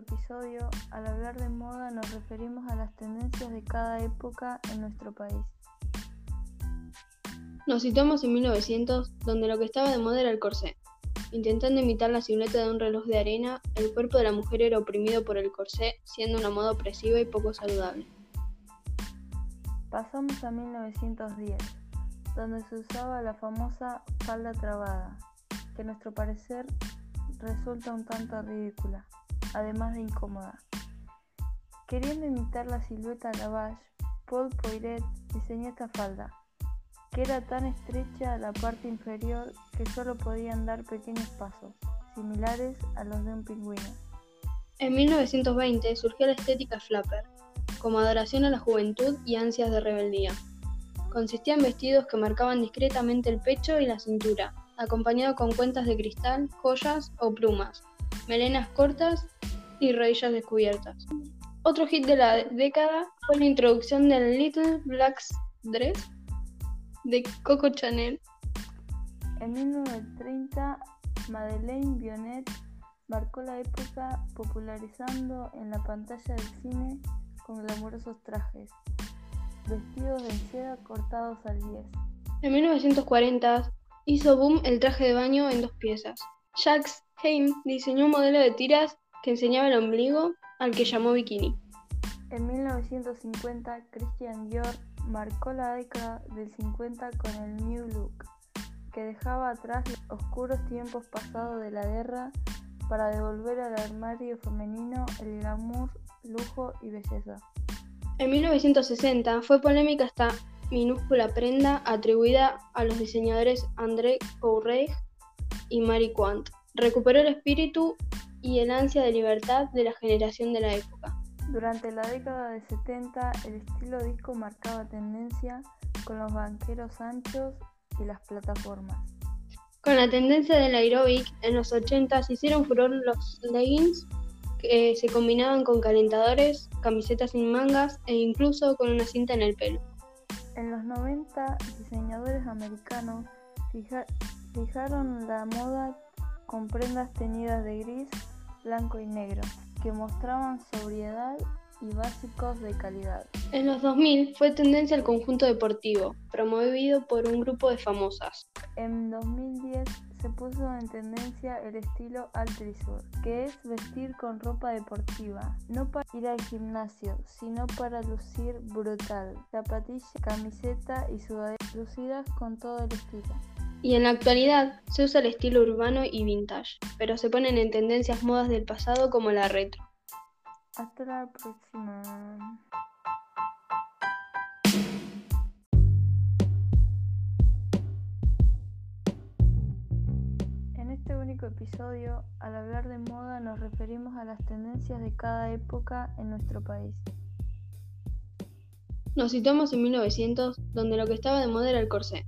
episodio, al hablar de moda nos referimos a las tendencias de cada época en nuestro país. Nos situamos en 1900, donde lo que estaba de moda era el corsé. Intentando imitar la silueta de un reloj de arena, el cuerpo de la mujer era oprimido por el corsé, siendo una moda opresiva y poco saludable. Pasamos a 1910, donde se usaba la famosa falda trabada, que a nuestro parecer resulta un tanto ridícula, además de incómoda. Queriendo imitar la silueta Lavage, Paul Poiret diseñó esta falda, que era tan estrecha a la parte inferior que solo podían dar pequeños pasos, similares a los de un pingüino. En 1920 surgió la estética flapper, como adoración a la juventud y ansias de rebeldía. Consistía en vestidos que marcaban discretamente el pecho y la cintura, acompañado con cuentas de cristal, joyas o plumas, melenas cortas y rodillas descubiertas. Otro hit de la década fue la introducción del Little Black Dress de Coco Chanel. En 1930, Madeleine Bionet marcó la época popularizando en la pantalla del cine con glamurosos trajes, vestidos de seda cortados al 10. En 1940 hizo boom el traje de baño en dos piezas. Jacques Heim diseñó un modelo de tiras que enseñaba el ombligo al que llamó bikini. En 1950, Christian Dior marcó la década del 50 con el New Look, que dejaba atrás los oscuros tiempos pasados de la guerra para devolver al armario femenino el glamour, lujo y belleza. En 1960 fue polémica esta minúscula prenda atribuida a los diseñadores André Courrèges y Marie Quant. Recuperó el espíritu y el ansia de libertad de la generación de la época. Durante la década de 70, el estilo disco marcaba tendencia con los banqueros anchos y las plataformas. Con la tendencia del aeróbic, en los 80 se hicieron furor los leggings que se combinaban con calentadores, camisetas sin mangas e incluso con una cinta en el pelo. En los 90, diseñadores americanos fijaron la moda con prendas teñidas de gris, blanco y negro que mostraban sobriedad y básicos de calidad. En los 2000 fue tendencia el conjunto deportivo, promovido por un grupo de famosas. En 2010 se puso en tendencia el estilo altrisur, que es vestir con ropa deportiva, no para ir al gimnasio, sino para lucir brutal. Zapatilla, camiseta y sudaderas lucidas con todo el estilo. Y en la actualidad se usa el estilo urbano y vintage, pero se ponen en tendencias modas del pasado como la retro. Hasta la próxima. En este único episodio, al hablar de moda nos referimos a las tendencias de cada época en nuestro país. Nos situamos en 1900, donde lo que estaba de moda era el corsé.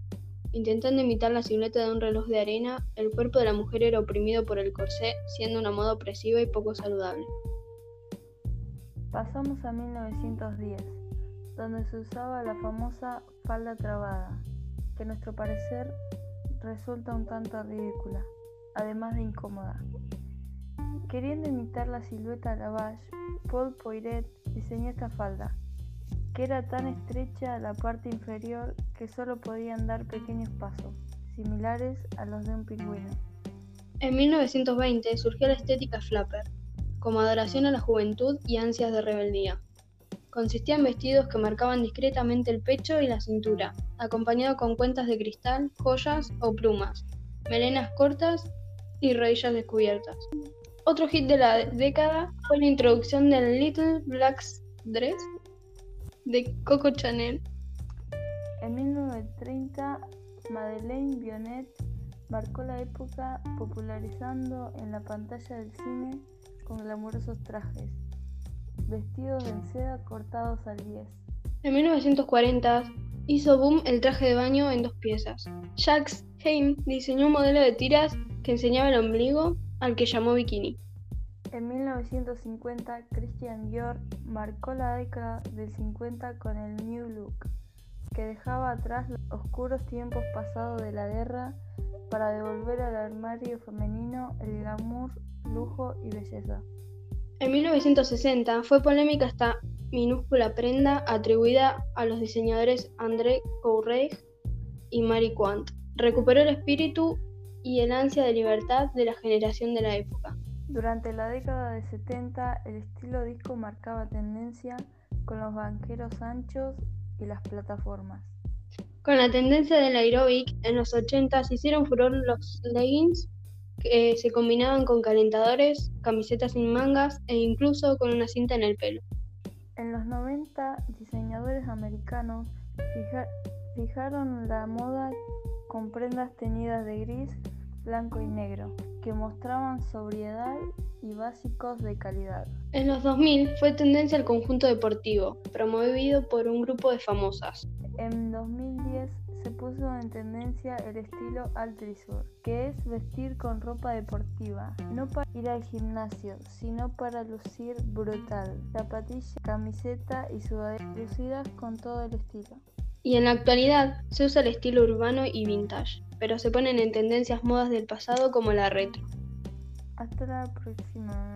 Intentando imitar la silueta de un reloj de arena, el cuerpo de la mujer era oprimido por el corsé, siendo una moda opresiva y poco saludable. Pasamos a 1910, donde se usaba la famosa falda trabada, que a nuestro parecer resulta un tanto ridícula, además de incómoda. Queriendo imitar la silueta Lavage, Paul Poiret diseñó esta falda, que era tan estrecha la parte inferior que solo podían dar pequeños pasos, similares a los de un pingüino. En 1920 surgió la estética flapper, como adoración a la juventud y ansias de rebeldía. Consistía en vestidos que marcaban discretamente el pecho y la cintura, acompañado con cuentas de cristal, joyas o plumas, melenas cortas y rodillas descubiertas. Otro hit de la década fue la introducción del Little Black Dress de Coco Chanel. En 1930, Madeleine Bionet marcó la época popularizando en la pantalla del cine con glamurosos trajes, vestidos en seda cortados al 10. En 1940 hizo boom el traje de baño en dos piezas. Jacques Heim diseñó un modelo de tiras que enseñaba el ombligo al que llamó bikini. En 1950, Christian Dior marcó la década del 50 con el New Look, que dejaba atrás los oscuros tiempos pasados de la guerra para devolver al armario femenino el glamour, lujo y belleza. En 1960 fue polémica esta minúscula prenda atribuida a los diseñadores André Courrèges y Marie Quant. Recuperó el espíritu y el ansia de libertad de la generación de la época. Durante la década de 70, el estilo disco marcaba tendencia con los banqueros anchos y las plataformas. Con la tendencia del aeróbic, en los 80 se hicieron furor los leggings que se combinaban con calentadores, camisetas sin mangas e incluso con una cinta en el pelo. En los 90, diseñadores americanos fijaron la moda con prendas teñidas de gris, blanco y negro, que mostraban sobriedad y básicos de calidad. En los 2000 fue tendencia el conjunto deportivo, promovido por un grupo de famosas. En 2010 se puso en tendencia el estilo altrisur, que es vestir con ropa deportiva, no para ir al gimnasio, sino para lucir brutal, zapatilla, camiseta y sudaderas lucidas con todo el estilo. Y en la actualidad se usa el estilo urbano y vintage, pero se ponen en tendencias modas del pasado como la retro. Hasta la próxima.